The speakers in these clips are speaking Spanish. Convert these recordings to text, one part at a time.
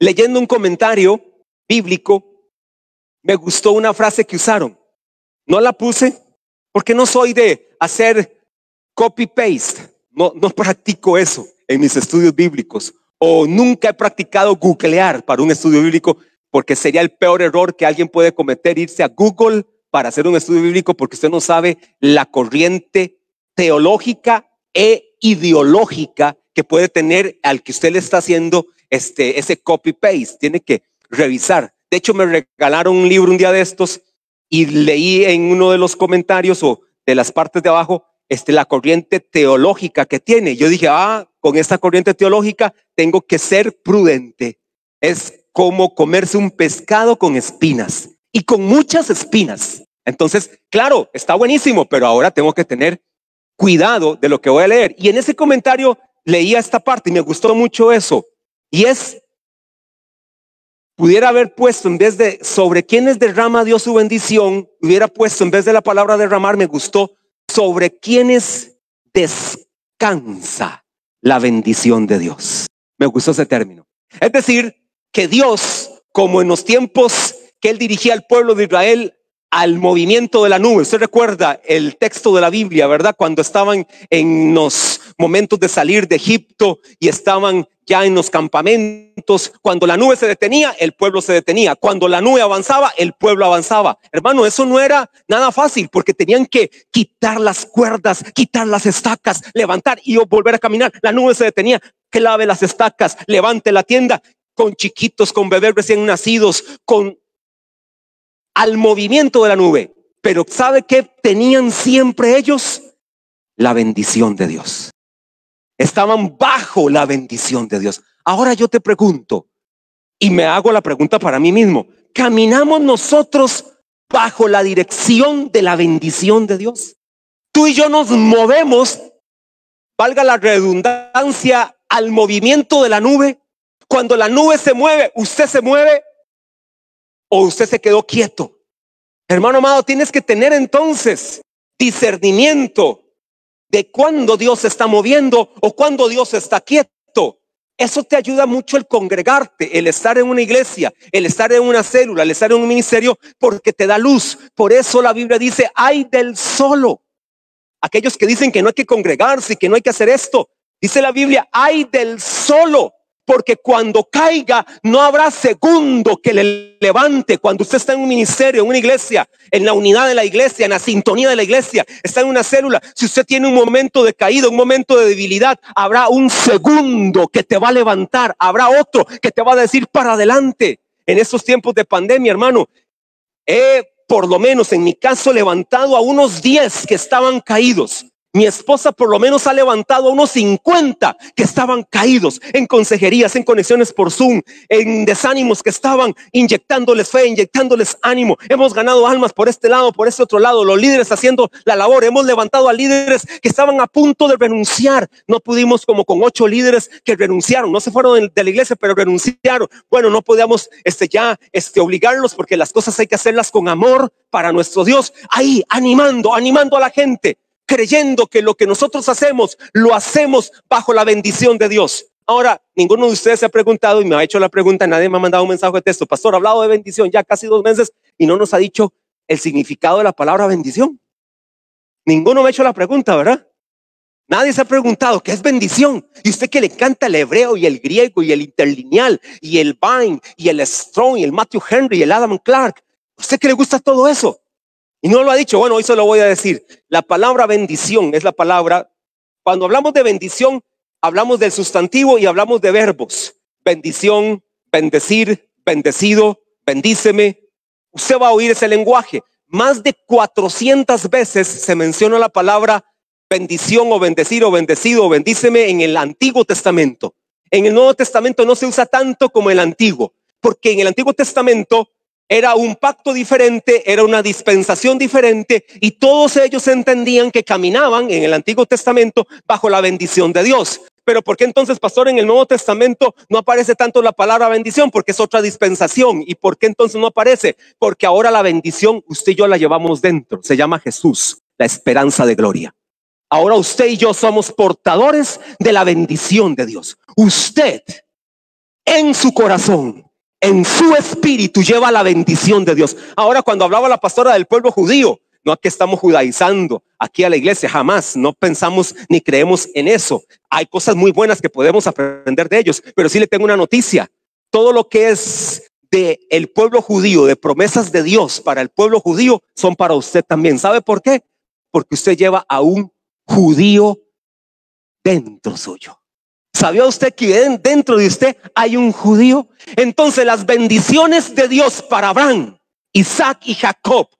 leyendo un comentario bíblico, me gustó una frase que usaron. No la puse porque no soy de hacer copy-paste. No, no practico eso en mis estudios bíblicos. O nunca he practicado googlear para un estudio bíblico porque sería el peor error que alguien puede cometer, irse a Google para hacer un estudio bíblico porque usted no sabe la corriente teológica e ideológica que puede tener al que usted le está haciendo este, ese copy-paste. Tiene que revisar. De hecho, me regalaron un libro un día de estos y leí en uno de los comentarios o de las partes de abajo este, la corriente teológica que tiene. Yo dije, ah, con esta corriente teológica tengo que ser prudente. Es como comerse un pescado con espinas y con muchas espinas. Entonces, claro, está buenísimo, pero ahora tengo que tener cuidado de lo que voy a leer. Y en ese comentario leía esta parte y me gustó mucho eso. Y es, pudiera haber puesto en vez de sobre quienes derrama Dios su bendición, hubiera puesto en vez de la palabra derramar, me gustó, sobre quienes descansa la bendición de Dios. Me gustó ese término. Es decir, que Dios, como en los tiempos que él dirigía al pueblo de Israel, al movimiento de la nube. Usted recuerda el texto de la Biblia, ¿verdad? Cuando estaban en los momentos de salir de Egipto y estaban ya en los campamentos. Cuando la nube se detenía, el pueblo se detenía. Cuando la nube avanzaba, el pueblo avanzaba. Hermano, eso no era nada fácil porque tenían que quitar las cuerdas, quitar las estacas, levantar y volver a caminar. La nube se detenía. Clave las estacas, levante la tienda con chiquitos, con bebés recién nacidos, con al movimiento de la nube. Pero ¿sabe qué tenían siempre ellos? La bendición de Dios. Estaban bajo la bendición de Dios. Ahora yo te pregunto, y me hago la pregunta para mí mismo, ¿caminamos nosotros bajo la dirección de la bendición de Dios? Tú y yo nos movemos, valga la redundancia, al movimiento de la nube. Cuando la nube se mueve, usted se mueve o usted se quedó quieto. Hermano amado, tienes que tener entonces discernimiento de cuándo Dios se está moviendo o cuándo Dios está quieto. Eso te ayuda mucho el congregarte, el estar en una iglesia, el estar en una célula, el estar en un ministerio, porque te da luz. Por eso la Biblia dice, hay del solo. Aquellos que dicen que no hay que congregarse y que no hay que hacer esto. Dice la Biblia, hay del solo porque cuando caiga no habrá segundo que le levante. Cuando usted está en un ministerio, en una iglesia, en la unidad de la iglesia, en la sintonía de la iglesia, está en una célula, si usted tiene un momento de caída, un momento de debilidad, habrá un segundo que te va a levantar, habrá otro que te va a decir para adelante. En estos tiempos de pandemia, hermano, he por lo menos en mi caso levantado a unos 10 que estaban caídos mi esposa por lo menos ha levantado a unos 50 que estaban caídos en consejerías, en conexiones por Zoom, en desánimos que estaban inyectándoles fe, inyectándoles ánimo. Hemos ganado almas por este lado, por este otro lado, los líderes haciendo la labor. Hemos levantado a líderes que estaban a punto de renunciar. No pudimos como con ocho líderes que renunciaron, no se fueron de la iglesia, pero renunciaron. Bueno, no podíamos este, ya este, obligarlos porque las cosas hay que hacerlas con amor para nuestro Dios. Ahí, animando, animando a la gente creyendo que lo que nosotros hacemos lo hacemos bajo la bendición de Dios. Ahora, ninguno de ustedes se ha preguntado y me ha hecho la pregunta, nadie me ha mandado un mensaje de texto, pastor, ha hablado de bendición ya casi dos meses y no nos ha dicho el significado de la palabra bendición. Ninguno me ha hecho la pregunta, ¿verdad? Nadie se ha preguntado qué es bendición. Y usted que le encanta el hebreo y el griego y el interlineal y el Vine y el Strong y el Matthew Henry y el Adam Clark. ¿Usted que le gusta todo eso? Y no lo ha dicho, bueno, hoy se lo voy a decir. La palabra bendición es la palabra, cuando hablamos de bendición, hablamos del sustantivo y hablamos de verbos. Bendición, bendecir, bendecido, bendíceme. Usted va a oír ese lenguaje. Más de 400 veces se menciona la palabra bendición o bendecir o bendecido o bendíceme en el Antiguo Testamento. En el Nuevo Testamento no se usa tanto como el Antiguo, porque en el Antiguo Testamento era un pacto diferente, era una dispensación diferente y todos ellos entendían que caminaban en el Antiguo Testamento bajo la bendición de Dios. Pero ¿por qué entonces, pastor, en el Nuevo Testamento no aparece tanto la palabra bendición? Porque es otra dispensación. ¿Y por qué entonces no aparece? Porque ahora la bendición usted y yo la llevamos dentro. Se llama Jesús, la esperanza de gloria. Ahora usted y yo somos portadores de la bendición de Dios. Usted en su corazón, en su espíritu lleva la bendición de Dios. Ahora cuando hablaba la pastora del pueblo judío, no aquí estamos judaizando aquí a la iglesia, jamás, no pensamos ni creemos en eso. Hay cosas muy buenas que podemos aprender de ellos, pero sí le tengo una noticia. Todo lo que es de el pueblo judío, de promesas de Dios para el pueblo judío, son para usted también. ¿Sabe por qué? Porque usted lleva a un judío dentro suyo. ¿Sabía usted que dentro de usted hay un judío? Entonces las bendiciones de Dios para Abraham, Isaac y Jacob,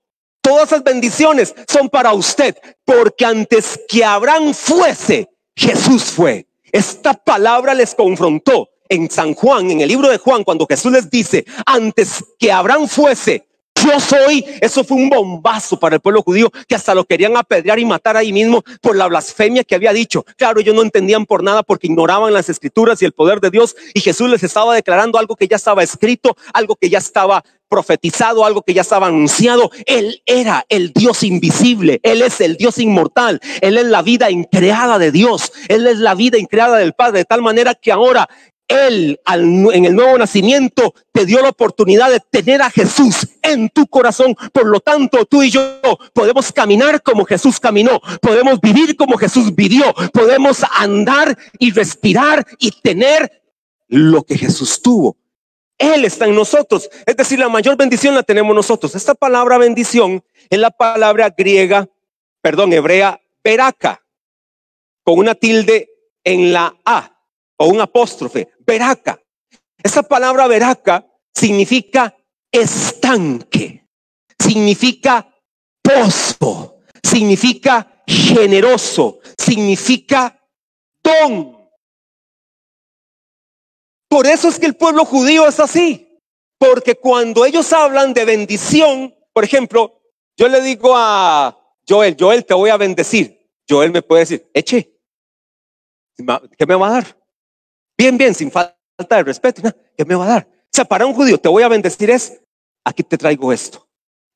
todas esas bendiciones son para usted, porque antes que Abraham fuese, Jesús fue. Esta palabra les confrontó en San Juan, en el libro de Juan, cuando Jesús les dice, antes que Abraham fuese, yo soy, eso fue un bombazo para el pueblo judío que hasta lo querían apedrear y matar ahí mismo por la blasfemia que había dicho. Claro, ellos no entendían por nada porque ignoraban las escrituras y el poder de Dios y Jesús les estaba declarando algo que ya estaba escrito, algo que ya estaba profetizado, algo que ya estaba anunciado. Él era el Dios invisible, Él es el Dios inmortal, Él es la vida increada de Dios, Él es la vida increada del Padre, de tal manera que ahora él en el nuevo nacimiento te dio la oportunidad de tener a Jesús en tu corazón. Por lo tanto, tú y yo podemos caminar como Jesús caminó, podemos vivir como Jesús vivió, podemos andar y respirar y tener lo que Jesús tuvo. Él está en nosotros. Es decir, la mayor bendición la tenemos nosotros. Esta palabra bendición es la palabra griega, perdón, hebrea, veraca, con una tilde en la A o un apóstrofe, veraca. Esa palabra veraca significa estanque, significa pozo, significa generoso, significa don. Por eso es que el pueblo judío es así, porque cuando ellos hablan de bendición, por ejemplo, yo le digo a Joel, Joel, te voy a bendecir. Joel me puede decir, eche, ¿qué me va a dar? Bien, bien, sin falta de respeto. ¿Qué me va a dar? O sea, para un judío te voy a bendecir es, aquí te traigo esto.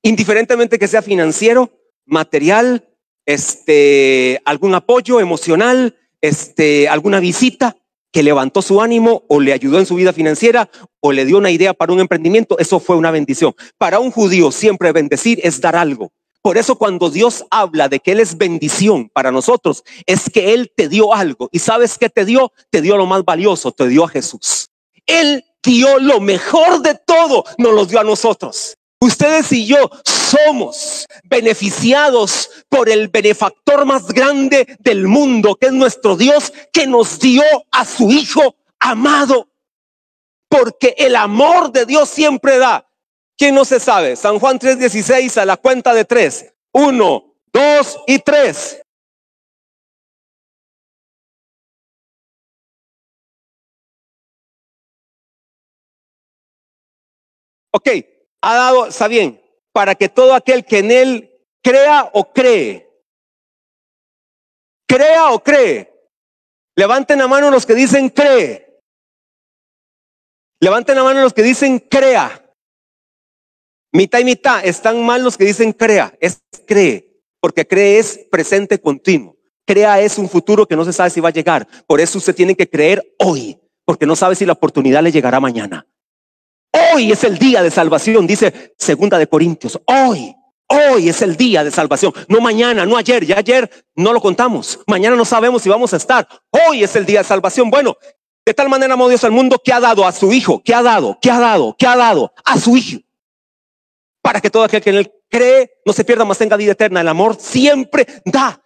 Indiferentemente que sea financiero, material, este, algún apoyo emocional, este, alguna visita que levantó su ánimo o le ayudó en su vida financiera o le dio una idea para un emprendimiento, eso fue una bendición. Para un judío siempre bendecir es dar algo. Por eso cuando Dios habla de que Él es bendición para nosotros, es que Él te dio algo. ¿Y sabes qué te dio? Te dio lo más valioso, te dio a Jesús. Él dio lo mejor de todo, nos lo dio a nosotros. Ustedes y yo somos beneficiados por el benefactor más grande del mundo, que es nuestro Dios, que nos dio a su Hijo amado. Porque el amor de Dios siempre da. ¿Quién no se sabe? San Juan 3:16 a la cuenta de tres. Uno, dos y tres. Ok, ha dado, está bien, para que todo aquel que en él crea o cree, crea o cree, levanten la mano los que dicen cree, levanten la mano los que dicen crea. Mitad y mitad, están mal los que dicen crea, es cree, porque cree es presente continuo. Crea es un futuro que no se sabe si va a llegar. Por eso usted tiene que creer hoy, porque no sabe si la oportunidad le llegará mañana. Hoy es el día de salvación, dice segunda de Corintios. Hoy, hoy es el día de salvación. No mañana, no ayer. Ya ayer no lo contamos. Mañana no sabemos si vamos a estar. Hoy es el día de salvación. Bueno, de tal manera amó Dios al mundo que ha dado a su hijo, que ha dado, que ha dado, que ha dado a su hijo para que todo aquel que en él cree no se pierda, más tenga vida eterna. El amor siempre da.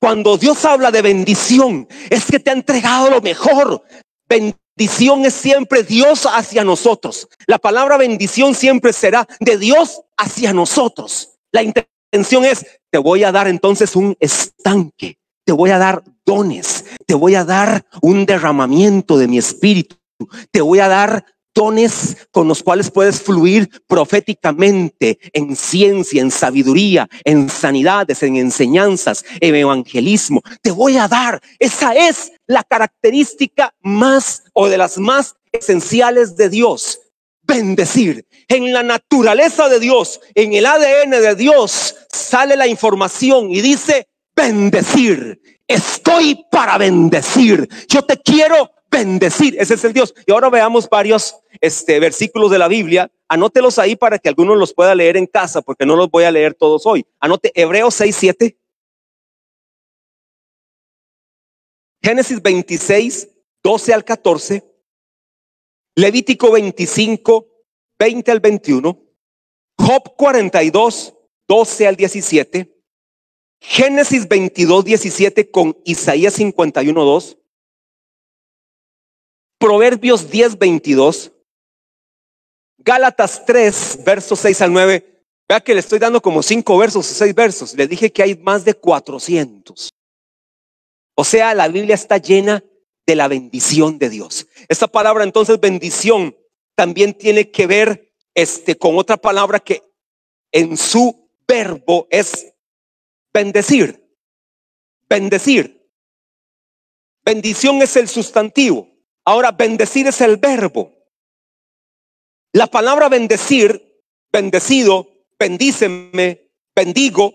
Cuando Dios habla de bendición, es que te ha entregado lo mejor. Bendición es siempre Dios hacia nosotros. La palabra bendición siempre será de Dios hacia nosotros. La intención es, te voy a dar entonces un estanque, te voy a dar dones, te voy a dar un derramamiento de mi espíritu, te voy a dar dones con los cuales puedes fluir proféticamente en ciencia, en sabiduría, en sanidades, en enseñanzas, en evangelismo. Te voy a dar. Esa es la característica más o de las más esenciales de Dios. Bendecir. En la naturaleza de Dios, en el ADN de Dios, sale la información y dice bendecir. Estoy para bendecir. Yo te quiero bendecir. Ese es el Dios. Y ahora veamos varios este, versículos de la Biblia. Anótelos ahí para que algunos los pueda leer en casa, porque no los voy a leer todos hoy. Anote Hebreos 6, 7. Génesis 26, 12 al 14. Levítico 25, 20 al 21. Job 42, 12 al 17. Génesis 22, 17 con Isaías 51, 2. Proverbios 10, 22. Gálatas 3, versos 6 al 9. Vea que le estoy dando como cinco versos o seis versos. Le dije que hay más de 400. O sea, la Biblia está llena de la bendición de Dios. Esta palabra entonces bendición también tiene que ver este con otra palabra que en su verbo es bendecir. Bendecir. Bendición es el sustantivo. Ahora, bendecir es el verbo. La palabra bendecir, bendecido, bendíceme, bendigo,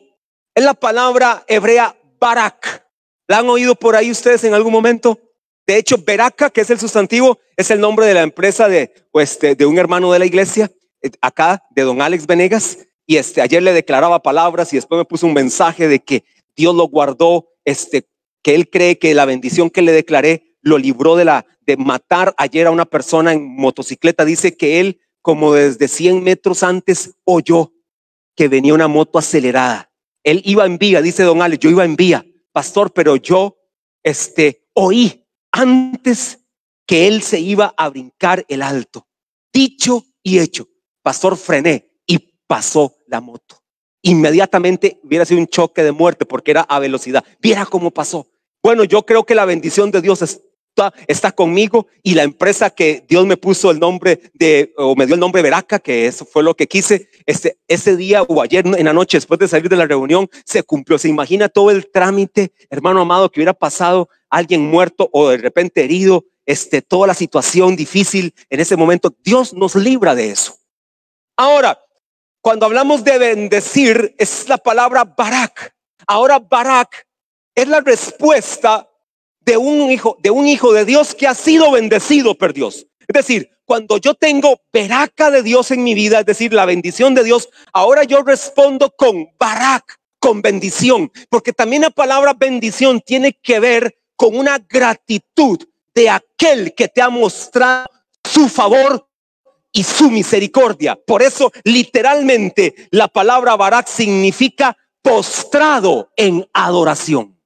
es la palabra hebrea barak. ¿La han oído por ahí ustedes en algún momento? De hecho, Beraka, que es el sustantivo, es el nombre de la empresa de, pues, de, un hermano de la iglesia, eh, acá, de don Alex Venegas. Y este, ayer le declaraba palabras y después me puso un mensaje de que Dios lo guardó, este, que él cree que la bendición que le declaré lo libró de la, de matar ayer a una persona en motocicleta. Dice que él, como desde 100 metros antes, oyó que venía una moto acelerada. Él iba en vía, dice don Alex, yo iba en vía, pastor, pero yo, este, oí antes que él se iba a brincar el alto. Dicho y hecho, pastor frené y pasó la moto. Inmediatamente hubiera sido un choque de muerte porque era a velocidad. Viera cómo pasó. Bueno, yo creo que la bendición de Dios está, está conmigo y la empresa que Dios me puso el nombre de, o me dio el nombre Veraca, que eso fue lo que quise, este, ese día o ayer en la noche después de salir de la reunión, se cumplió. Se imagina todo el trámite, hermano amado, que hubiera pasado alguien muerto o de repente herido, este, toda la situación difícil en ese momento. Dios nos libra de eso. Ahora, cuando hablamos de bendecir, es la palabra Barak. Ahora Barak es la respuesta de un hijo, de un hijo de Dios que ha sido bendecido por Dios. Es decir, cuando yo tengo Baraca de Dios en mi vida, es decir, la bendición de Dios, ahora yo respondo con Barak, con bendición, porque también la palabra bendición tiene que ver con una gratitud de aquel que te ha mostrado su favor y su misericordia. Por eso literalmente la palabra Barak significa postrado en adoración.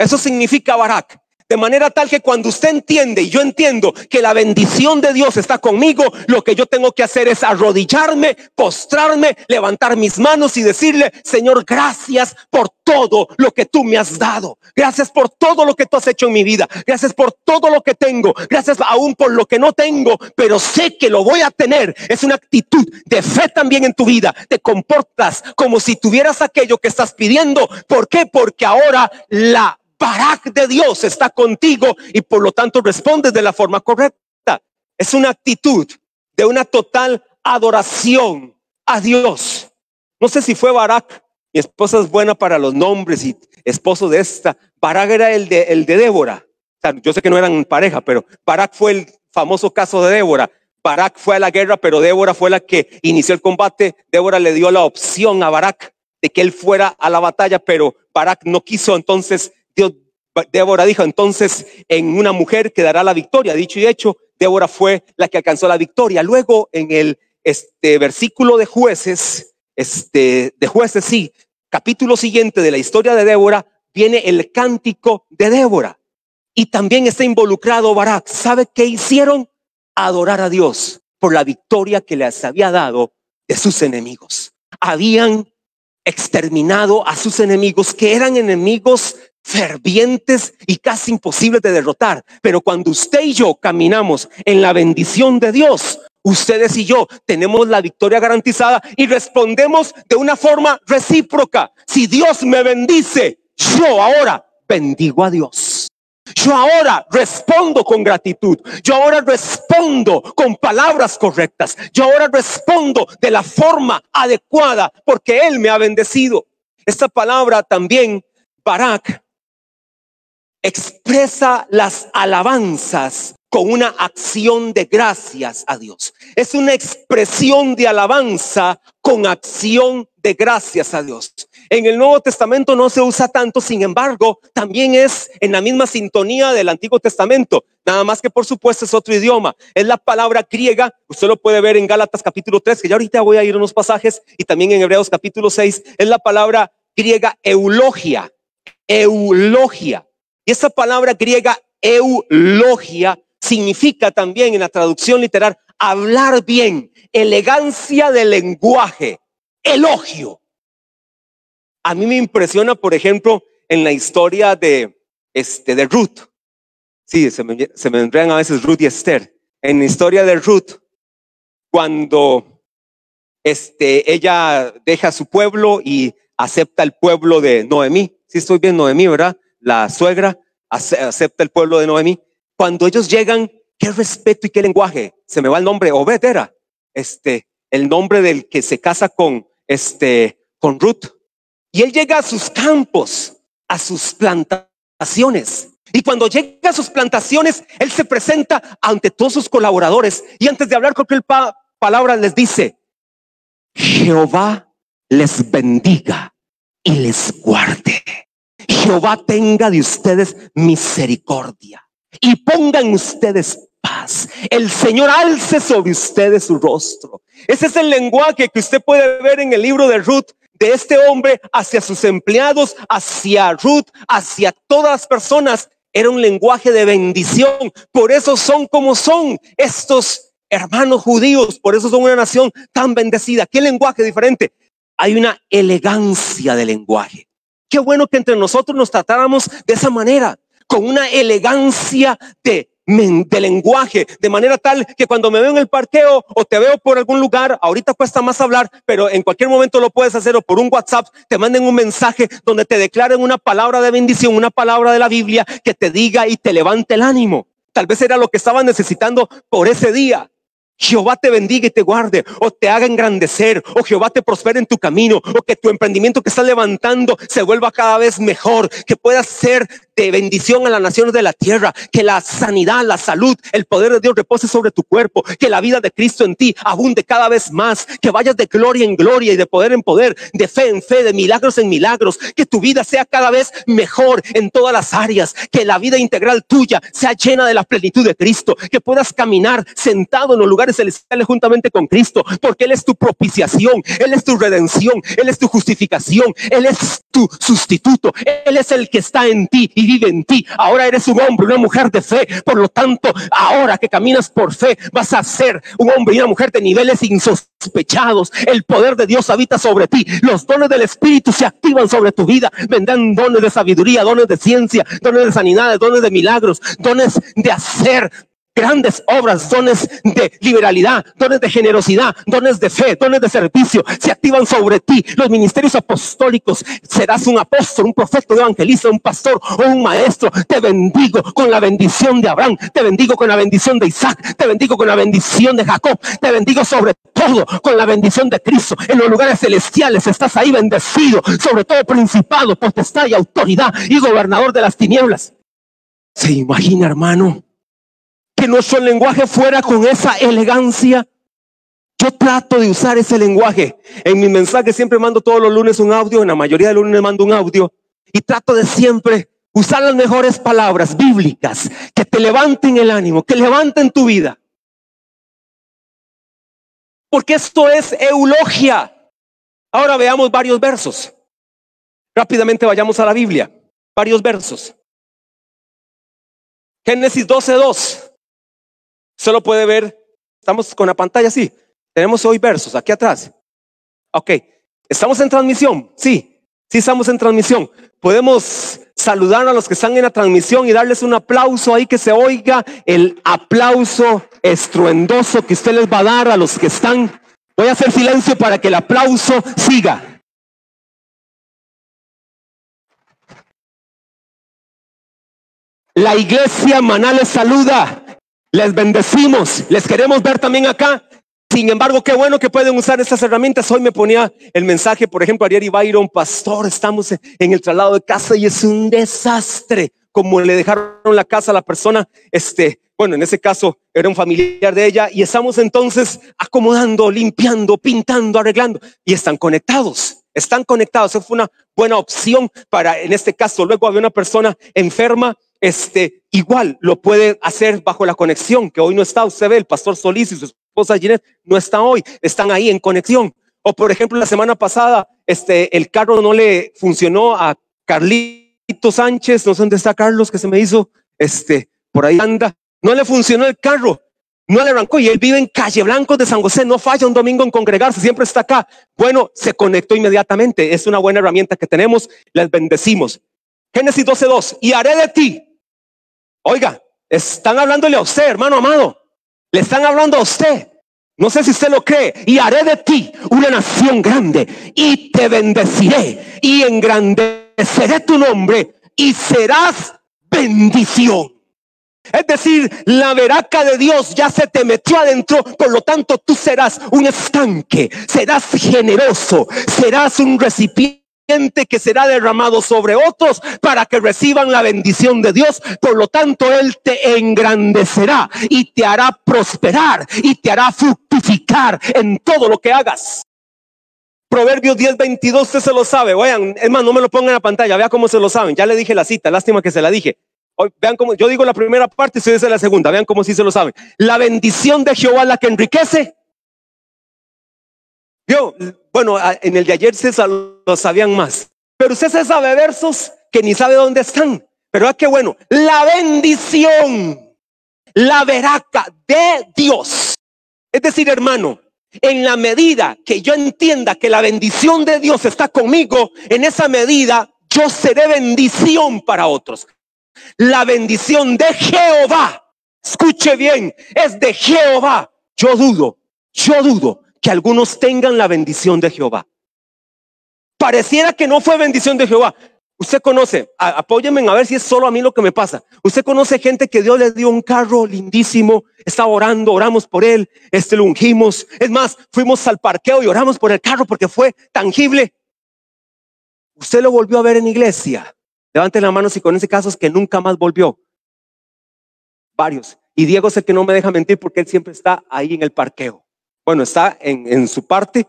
Eso significa Barak. De manera tal que cuando usted entiende y yo entiendo que la bendición de Dios está conmigo, lo que yo tengo que hacer es arrodillarme, postrarme, levantar mis manos y decirle, Señor, gracias por todo lo que tú me has dado. Gracias por todo lo que tú has hecho en mi vida. Gracias por todo lo que tengo. Gracias aún por lo que no tengo, pero sé que lo voy a tener. Es una actitud de fe también en tu vida. Te comportas como si tuvieras aquello que estás pidiendo. ¿Por qué? Porque ahora la Barak de Dios está contigo y por lo tanto respondes de la forma correcta. Es una actitud de una total adoración a Dios. No sé si fue Barak, mi esposa es buena para los nombres y esposo de esta. Barak era el de, el de Débora. yo sé que no eran pareja, pero Barak fue el famoso caso de Débora. Barak fue a la guerra, pero Débora fue la que inició el combate. Débora le dio la opción a Barak de que él fuera a la batalla, pero Barak no quiso. Entonces Dios, Débora dijo, entonces en una mujer quedará la victoria. Dicho y hecho, Débora fue la que alcanzó la victoria. Luego en el este, versículo de jueces, este, de jueces sí, capítulo siguiente de la historia de Débora, viene el cántico de Débora. Y también está involucrado Barak. ¿Sabe qué hicieron? Adorar a Dios por la victoria que les había dado de sus enemigos. Habían exterminado a sus enemigos, que eran enemigos fervientes y casi imposibles de derrotar. Pero cuando usted y yo caminamos en la bendición de Dios, ustedes y yo tenemos la victoria garantizada y respondemos de una forma recíproca. Si Dios me bendice, yo ahora bendigo a Dios. Yo ahora respondo con gratitud. Yo ahora respondo con palabras correctas. Yo ahora respondo de la forma adecuada porque Él me ha bendecido. Esta palabra también, Barak, expresa las alabanzas con una acción de gracias a Dios. Es una expresión de alabanza con acción de gracias a Dios. En el Nuevo Testamento no se usa tanto, sin embargo, también es en la misma sintonía del Antiguo Testamento, nada más que por supuesto es otro idioma. Es la palabra griega, usted lo puede ver en Gálatas capítulo 3, que ya ahorita voy a ir unos pasajes, y también en Hebreos capítulo 6, es la palabra griega eulogia, eulogia. Y esa palabra griega eulogia significa también en la traducción literal hablar bien, elegancia de lenguaje, elogio. A mí me impresiona, por ejemplo, en la historia de, este, de Ruth. Sí, se me, se me a veces Ruth y Esther. En la historia de Ruth, cuando este, ella deja su pueblo y acepta el pueblo de Noemí. Sí, estoy bien, Noemí, ¿verdad? La suegra acepta el pueblo de Noemí. Cuando ellos llegan, qué respeto y qué lenguaje. Se me va el nombre, Obed era, este, el nombre del que se casa con, este, con Ruth. Y él llega a sus campos, a sus plantaciones. Y cuando llega a sus plantaciones, él se presenta ante todos sus colaboradores. Y antes de hablar con él palabra les dice, Jehová les bendiga y les guarde. Jehová tenga de ustedes misericordia y pongan ustedes paz. El Señor alce sobre ustedes su rostro. Ese es el lenguaje que usted puede ver en el libro de Ruth de este hombre hacia sus empleados, hacia Ruth, hacia todas las personas. Era un lenguaje de bendición. Por eso son como son estos hermanos judíos. Por eso son una nación tan bendecida. ¿Qué lenguaje diferente? Hay una elegancia de lenguaje. Qué bueno que entre nosotros nos tratáramos de esa manera con una elegancia de, de lenguaje, de manera tal que cuando me veo en el parqueo o te veo por algún lugar, ahorita cuesta más hablar, pero en cualquier momento lo puedes hacer o por un WhatsApp, te manden un mensaje donde te declaren una palabra de bendición, una palabra de la Biblia que te diga y te levante el ánimo. Tal vez era lo que estaban necesitando por ese día. Jehová te bendiga y te guarde, o te haga engrandecer, o Jehová te prospere en tu camino, o que tu emprendimiento que estás levantando se vuelva cada vez mejor, que puedas ser de bendición a las naciones de la tierra, que la sanidad, la salud, el poder de Dios repose sobre tu cuerpo, que la vida de Cristo en ti abunde cada vez más, que vayas de gloria en gloria y de poder en poder, de fe en fe, de milagros en milagros, que tu vida sea cada vez mejor en todas las áreas, que la vida integral tuya sea llena de la plenitud de Cristo, que puedas caminar sentado en los lugares celestiales juntamente con Cristo, porque Él es tu propiciación, Él es tu redención, Él es tu justificación, Él es tu sustituto, Él es el que está en ti y vive en ti. Ahora eres un hombre, una mujer de fe, por lo tanto, ahora que caminas por fe, vas a ser un hombre y una mujer de niveles insospechados. El poder de Dios habita sobre ti, los dones del Espíritu se activan sobre tu vida, vendrán dones de sabiduría, dones de ciencia, dones de sanidad, dones de milagros, dones de hacer grandes obras, dones de liberalidad, dones de generosidad, dones de fe, dones de servicio, se activan sobre ti. Los ministerios apostólicos, serás un apóstol, un profeta, un evangelista, un pastor o un maestro. Te bendigo con la bendición de Abraham, te bendigo con la bendición de Isaac, te bendigo con la bendición de Jacob, te bendigo sobre todo con la bendición de Cristo. En los lugares celestiales estás ahí bendecido, sobre todo principado, potestad y autoridad y gobernador de las tinieblas. Se imagina, hermano, que nuestro lenguaje fuera con esa elegancia. Yo trato de usar ese lenguaje. En mi mensaje siempre mando todos los lunes un audio, en la mayoría de los lunes mando un audio y trato de siempre usar las mejores palabras bíblicas que te levanten el ánimo, que levanten tu vida. Porque esto es eulogia. Ahora veamos varios versos. Rápidamente vayamos a la Biblia. Varios versos. Génesis 12:2. Solo puede ver, estamos con la pantalla así. Tenemos hoy versos aquí atrás. Ok, ¿estamos en transmisión? Sí, sí estamos en transmisión. Podemos saludar a los que están en la transmisión y darles un aplauso ahí que se oiga el aplauso estruendoso que usted les va a dar a los que están. Voy a hacer silencio para que el aplauso siga. La iglesia Maná les saluda. Les bendecimos, les queremos ver también acá. Sin embargo, qué bueno que pueden usar estas herramientas. Hoy me ponía el mensaje, por ejemplo, Ariel y Byron, pastor, estamos en el traslado de casa y es un desastre como le dejaron la casa a la persona, este, bueno, en ese caso era un familiar de ella, y estamos entonces acomodando, limpiando, pintando, arreglando, y están conectados. Están conectados. Esa fue una buena opción para, en este caso, luego había una persona enferma, este, igual lo puede hacer bajo la conexión, que hoy no está. Usted ve, el pastor Solís y su esposa Ginette no están hoy, están ahí en conexión. O por ejemplo, la semana pasada, este, el carro no le funcionó a Carlito Sánchez, no sé dónde está Carlos, que se me hizo, este, por ahí anda, no le funcionó el carro, no le arrancó y él vive en Calle Blanco de San José, no falla un domingo en congregarse, siempre está acá. Bueno, se conectó inmediatamente, es una buena herramienta que tenemos, les bendecimos. Génesis 12.2, y haré de ti. Oiga, están hablándole a usted, hermano amado, le están hablando a usted. No sé si usted lo cree. Y haré de ti una nación grande y te bendeciré y engrandeceré tu nombre y serás bendición. Es decir, la veraca de Dios ya se te metió adentro, por lo tanto tú serás un estanque, serás generoso, serás un recipiente que será derramado sobre otros para que reciban la bendición de Dios. Por lo tanto, Él te engrandecerá y te hará prosperar y te hará fructificar en todo lo que hagas. Proverbios 10, 22, usted se lo sabe. Vean, es más, no me lo pongan en la pantalla, vea cómo se lo saben. Ya le dije la cita, lástima que se la dije. Hoy, vean cómo, yo digo la primera parte, usted dice la segunda, vean cómo sí se lo saben. La bendición de Jehová la que enriquece bueno, en el de ayer se lo sabían más. Pero usted se sabe versos que ni sabe dónde están. Pero es que bueno, la bendición, la veraca de Dios. Es decir, hermano, en la medida que yo entienda que la bendición de Dios está conmigo, en esa medida yo seré bendición para otros. La bendición de Jehová, escuche bien, es de Jehová. Yo dudo, yo dudo que algunos tengan la bendición de Jehová. Pareciera que no fue bendición de Jehová. Usted conoce, apóyeme a ver si es solo a mí lo que me pasa. Usted conoce gente que Dios le dio un carro lindísimo, estaba orando, oramos por él, este lo ungimos. Es más, fuimos al parqueo y oramos por el carro porque fue tangible. Usted lo volvió a ver en iglesia. Levante la mano si conoce casos que nunca más volvió. Varios. Y Diego sé que no me deja mentir porque él siempre está ahí en el parqueo. Bueno, está en, su parte,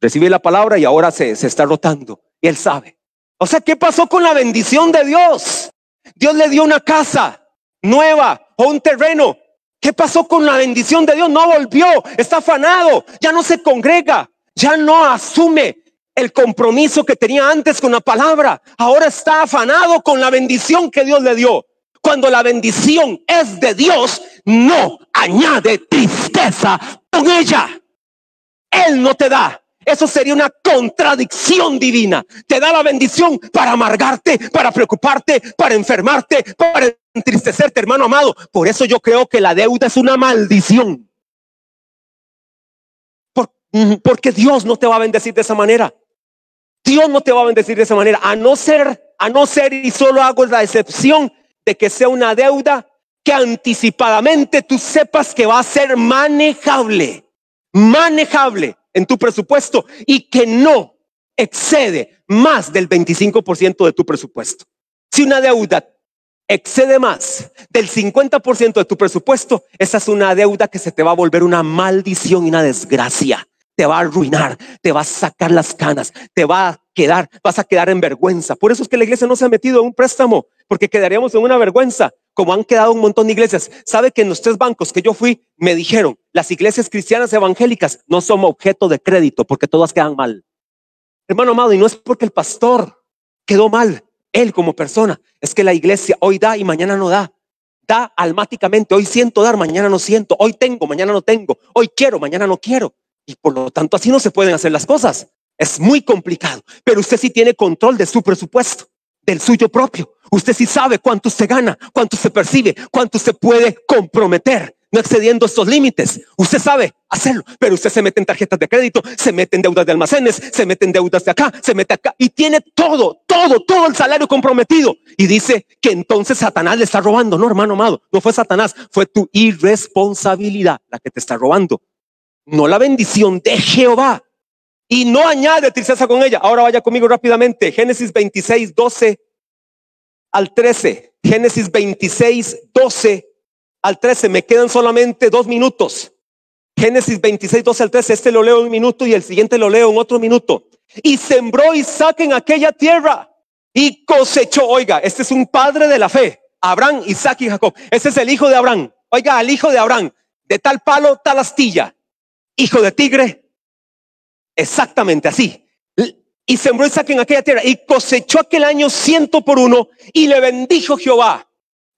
recibe la palabra y ahora se, se está rotando. Y él sabe. O sea, ¿qué pasó con la bendición de Dios? Dios le dio una casa nueva o un terreno. ¿Qué pasó con la bendición de Dios? No volvió, está afanado, ya no se congrega, ya no asume el compromiso que tenía antes con la palabra. Ahora está afanado con la bendición que Dios le dio. Cuando la bendición es de Dios, no añade tristeza con ella. Él no te da. Eso sería una contradicción divina. Te da la bendición para amargarte, para preocuparte, para enfermarte, para entristecerte, hermano amado. Por eso yo creo que la deuda es una maldición. porque Dios no te va a bendecir de esa manera. Dios no te va a bendecir de esa manera. A no ser, a no ser, y solo hago la excepción de que sea una deuda que anticipadamente tú sepas que va a ser manejable, manejable en tu presupuesto y que no excede más del 25% de tu presupuesto. Si una deuda excede más del 50% de tu presupuesto, esa es una deuda que se te va a volver una maldición y una desgracia. Te va a arruinar, te va a sacar las canas, te va a quedar, vas a quedar en vergüenza. Por eso es que la iglesia no se ha metido en un préstamo, porque quedaríamos en una vergüenza como han quedado un montón de iglesias. Sabe que en los tres bancos que yo fui me dijeron, las iglesias cristianas evangélicas no son objeto de crédito porque todas quedan mal. Hermano amado, y no es porque el pastor quedó mal, él como persona, es que la iglesia hoy da y mañana no da. Da almáticamente, hoy siento dar, mañana no siento, hoy tengo, mañana no tengo, hoy quiero, mañana no quiero. Y por lo tanto así no se pueden hacer las cosas. Es muy complicado, pero usted sí tiene control de su presupuesto, del suyo propio. Usted sí sabe cuánto se gana, cuánto se percibe, cuánto se puede comprometer, no excediendo estos límites. Usted sabe hacerlo, pero usted se mete en tarjetas de crédito, se mete en deudas de almacenes, se mete en deudas de acá, se mete acá y tiene todo, todo, todo el salario comprometido. Y dice que entonces Satanás le está robando. No, hermano amado, no fue Satanás, fue tu irresponsabilidad la que te está robando. No la bendición de Jehová. Y no añade tristeza con ella. Ahora vaya conmigo rápidamente. Génesis 26, 12 al 13. Génesis 26, 12 al 13. Me quedan solamente dos minutos. Génesis 26, 12 al 13. Este lo leo un minuto y el siguiente lo leo en otro minuto. Y sembró Isaac en aquella tierra y cosechó. Oiga, este es un padre de la fe. Abraham, Isaac y Jacob. Este es el hijo de Abraham. Oiga, al hijo de Abraham. De tal palo, tal astilla. Hijo de tigre. Exactamente así. Y sembró Isaac en aquella tierra y cosechó aquel año ciento por uno y le bendijo Jehová.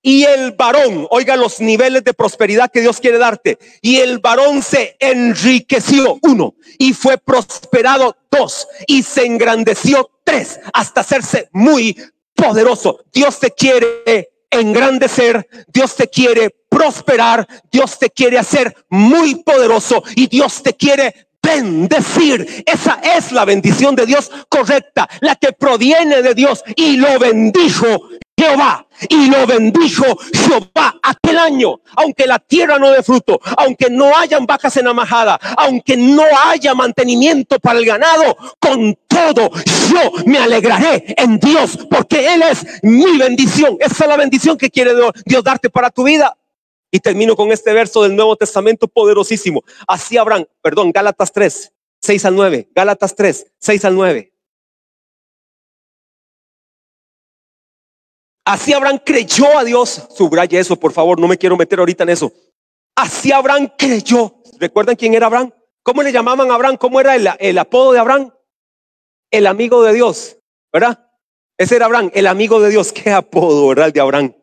Y el varón, oiga los niveles de prosperidad que Dios quiere darte. Y el varón se enriqueció, uno, y fue prosperado, dos, y se engrandeció, tres, hasta hacerse muy poderoso. Dios te quiere engrandecer, Dios te quiere prosperar, Dios te quiere hacer muy poderoso y Dios te quiere bendecir. Esa es la bendición de Dios correcta, la que proviene de Dios y lo bendijo Jehová. Y lo bendijo Jehová aquel año, aunque la tierra no dé fruto, aunque no hayan vacas en la majada, aunque no haya mantenimiento para el ganado, con todo yo me alegraré en Dios, porque Él es mi bendición. Esa es la bendición que quiere Dios darte para tu vida. Y termino con este verso del Nuevo Testamento poderosísimo. Así Abraham, perdón, Gálatas 3, 6 al 9. Gálatas 3, 6 al 9. Así Abraham creyó a Dios. Subraye eso, por favor, no me quiero meter ahorita en eso. Así Abraham creyó. ¿Recuerdan quién era Abraham? ¿Cómo le llamaban a Abraham? ¿Cómo era el, el apodo de Abraham? El amigo de Dios, ¿verdad? Ese era Abraham, el amigo de Dios. Qué apodo, ¿verdad? de Abraham.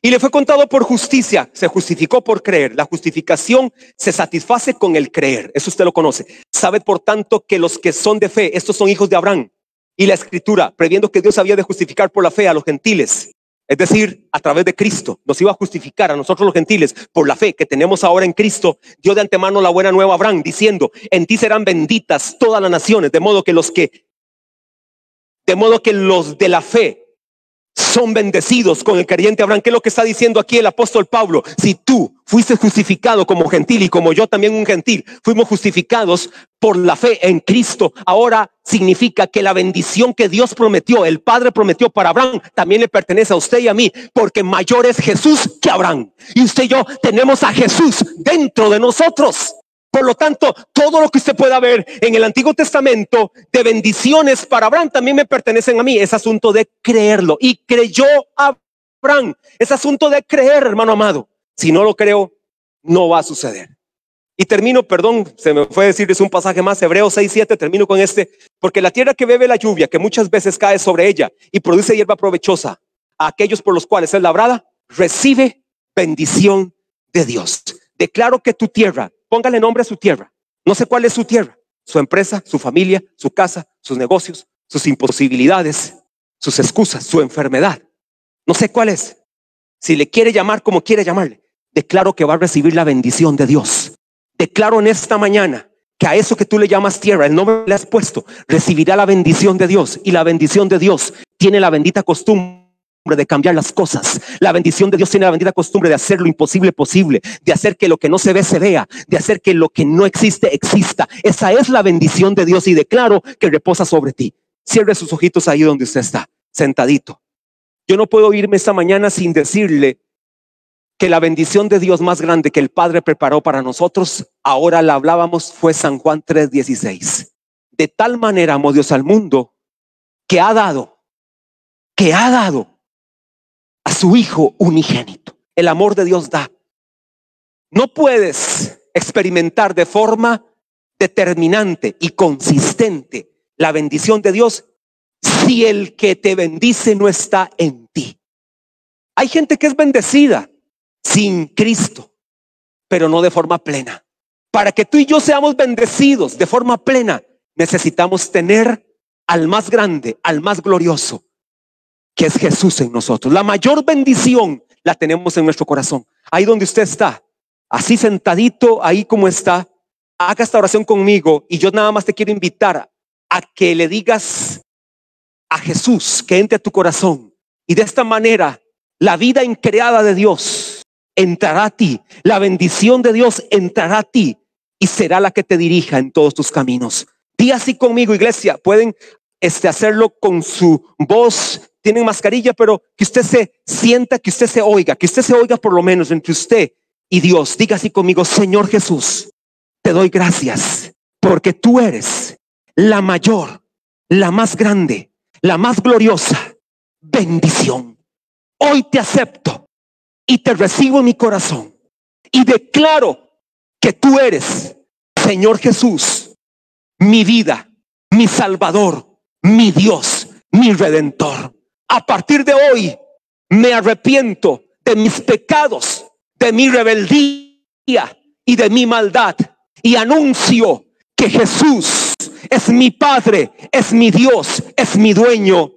Y le fue contado por justicia, se justificó por creer. La justificación se satisface con el creer, eso usted lo conoce. Sabe por tanto que los que son de fe, estos son hijos de Abraham. Y la escritura, previendo que Dios había de justificar por la fe a los gentiles, es decir, a través de Cristo, nos iba a justificar a nosotros los gentiles por la fe que tenemos ahora en Cristo, dio de antemano la buena nueva a Abraham, diciendo, en ti serán benditas todas las naciones, de modo que los que, de modo que los de la fe son bendecidos con el creyente Abraham. ¿Qué es lo que está diciendo aquí el apóstol Pablo? Si tú fuiste justificado como gentil y como yo también un gentil, fuimos justificados por la fe en Cristo. Ahora significa que la bendición que Dios prometió, el Padre prometió para Abraham, también le pertenece a usted y a mí, porque mayor es Jesús que Abraham. Y usted y yo tenemos a Jesús dentro de nosotros. Por lo tanto, todo lo que usted pueda ver en el Antiguo Testamento de bendiciones para Abraham también me pertenecen a mí. Es asunto de creerlo. Y creyó Abraham. Es asunto de creer, hermano amado. Si no lo creo, no va a suceder. Y termino, perdón, se me fue a decir, es un pasaje más, Hebreos 6, 7, termino con este, porque la tierra que bebe la lluvia, que muchas veces cae sobre ella y produce hierba provechosa, a aquellos por los cuales es labrada, recibe bendición de Dios. Declaro que tu tierra Póngale nombre a su tierra. No sé cuál es su tierra, su empresa, su familia, su casa, sus negocios, sus imposibilidades, sus excusas, su enfermedad. No sé cuál es. Si le quiere llamar como quiere llamarle, declaro que va a recibir la bendición de Dios. Declaro en esta mañana que a eso que tú le llamas tierra, el nombre le has puesto, recibirá la bendición de Dios. Y la bendición de Dios tiene la bendita costumbre de cambiar las cosas. La bendición de Dios tiene la bendita costumbre de hacer lo imposible posible, de hacer que lo que no se ve se vea, de hacer que lo que no existe exista. Esa es la bendición de Dios y declaro que reposa sobre ti. Cierre sus ojitos ahí donde usted está, sentadito. Yo no puedo irme esta mañana sin decirle que la bendición de Dios más grande que el Padre preparó para nosotros, ahora la hablábamos, fue San Juan 3:16. De tal manera amó Dios al mundo que ha dado, que ha dado su Hijo unigénito. El amor de Dios da. No puedes experimentar de forma determinante y consistente la bendición de Dios si el que te bendice no está en ti. Hay gente que es bendecida sin Cristo, pero no de forma plena. Para que tú y yo seamos bendecidos de forma plena, necesitamos tener al más grande, al más glorioso, que es Jesús en nosotros. La mayor bendición la tenemos en nuestro corazón. Ahí donde usted está, así sentadito, ahí como está, haga esta oración conmigo y yo nada más te quiero invitar a que le digas a Jesús que entre a tu corazón y de esta manera la vida increada de Dios entrará a ti, la bendición de Dios entrará a ti y será la que te dirija en todos tus caminos. Di así conmigo, iglesia. Pueden este, hacerlo con su voz tienen mascarilla, pero que usted se sienta, que usted se oiga, que usted se oiga por lo menos entre usted y Dios. Diga así conmigo, Señor Jesús, te doy gracias porque tú eres la mayor, la más grande, la más gloriosa bendición. Hoy te acepto y te recibo en mi corazón y declaro que tú eres, Señor Jesús, mi vida, mi Salvador, mi Dios, mi Redentor. A partir de hoy me arrepiento de mis pecados, de mi rebeldía y de mi maldad y anuncio que Jesús es mi Padre, es mi Dios, es mi dueño.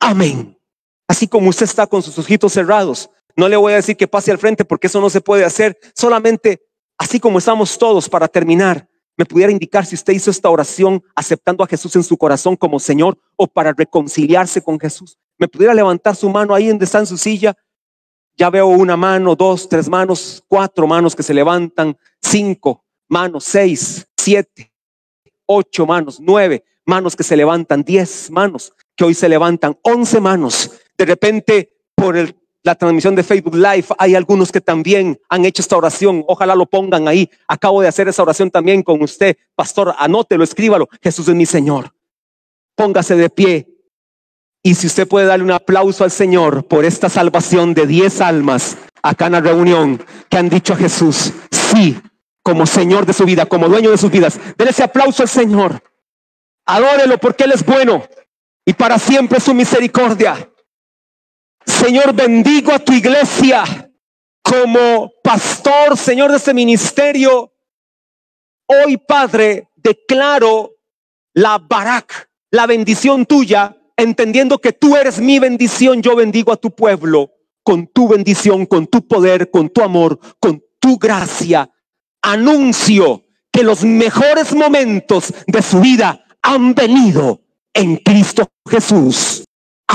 Amén. Así como usted está con sus ojitos cerrados, no le voy a decir que pase al frente porque eso no se puede hacer. Solamente así como estamos todos para terminar, me pudiera indicar si usted hizo esta oración aceptando a Jesús en su corazón como Señor o para reconciliarse con Jesús. Me pudiera levantar su mano ahí donde está en su silla. Ya veo una mano, dos, tres manos, cuatro manos que se levantan, cinco manos, seis, siete, ocho manos, nueve manos que se levantan, diez manos que hoy se levantan, once manos. De repente, por la transmisión de Facebook Live, hay algunos que también han hecho esta oración. Ojalá lo pongan ahí. Acabo de hacer esa oración también con usted. Pastor, anótelo, escríbalo. Jesús es mi Señor. Póngase de pie. Y si usted puede darle un aplauso al Señor por esta salvación de diez almas acá en la reunión que han dicho a Jesús, sí, como Señor de su vida, como dueño de sus vidas. Denle ese aplauso al Señor. Adórelo porque Él es bueno y para siempre su misericordia. Señor, bendigo a tu iglesia como pastor, Señor, de este ministerio. Hoy, Padre, declaro la barak, la bendición tuya, entendiendo que tú eres mi bendición. Yo bendigo a tu pueblo con tu bendición, con tu poder, con tu amor, con tu gracia. Anuncio que los mejores momentos de su vida han venido en Cristo Jesús.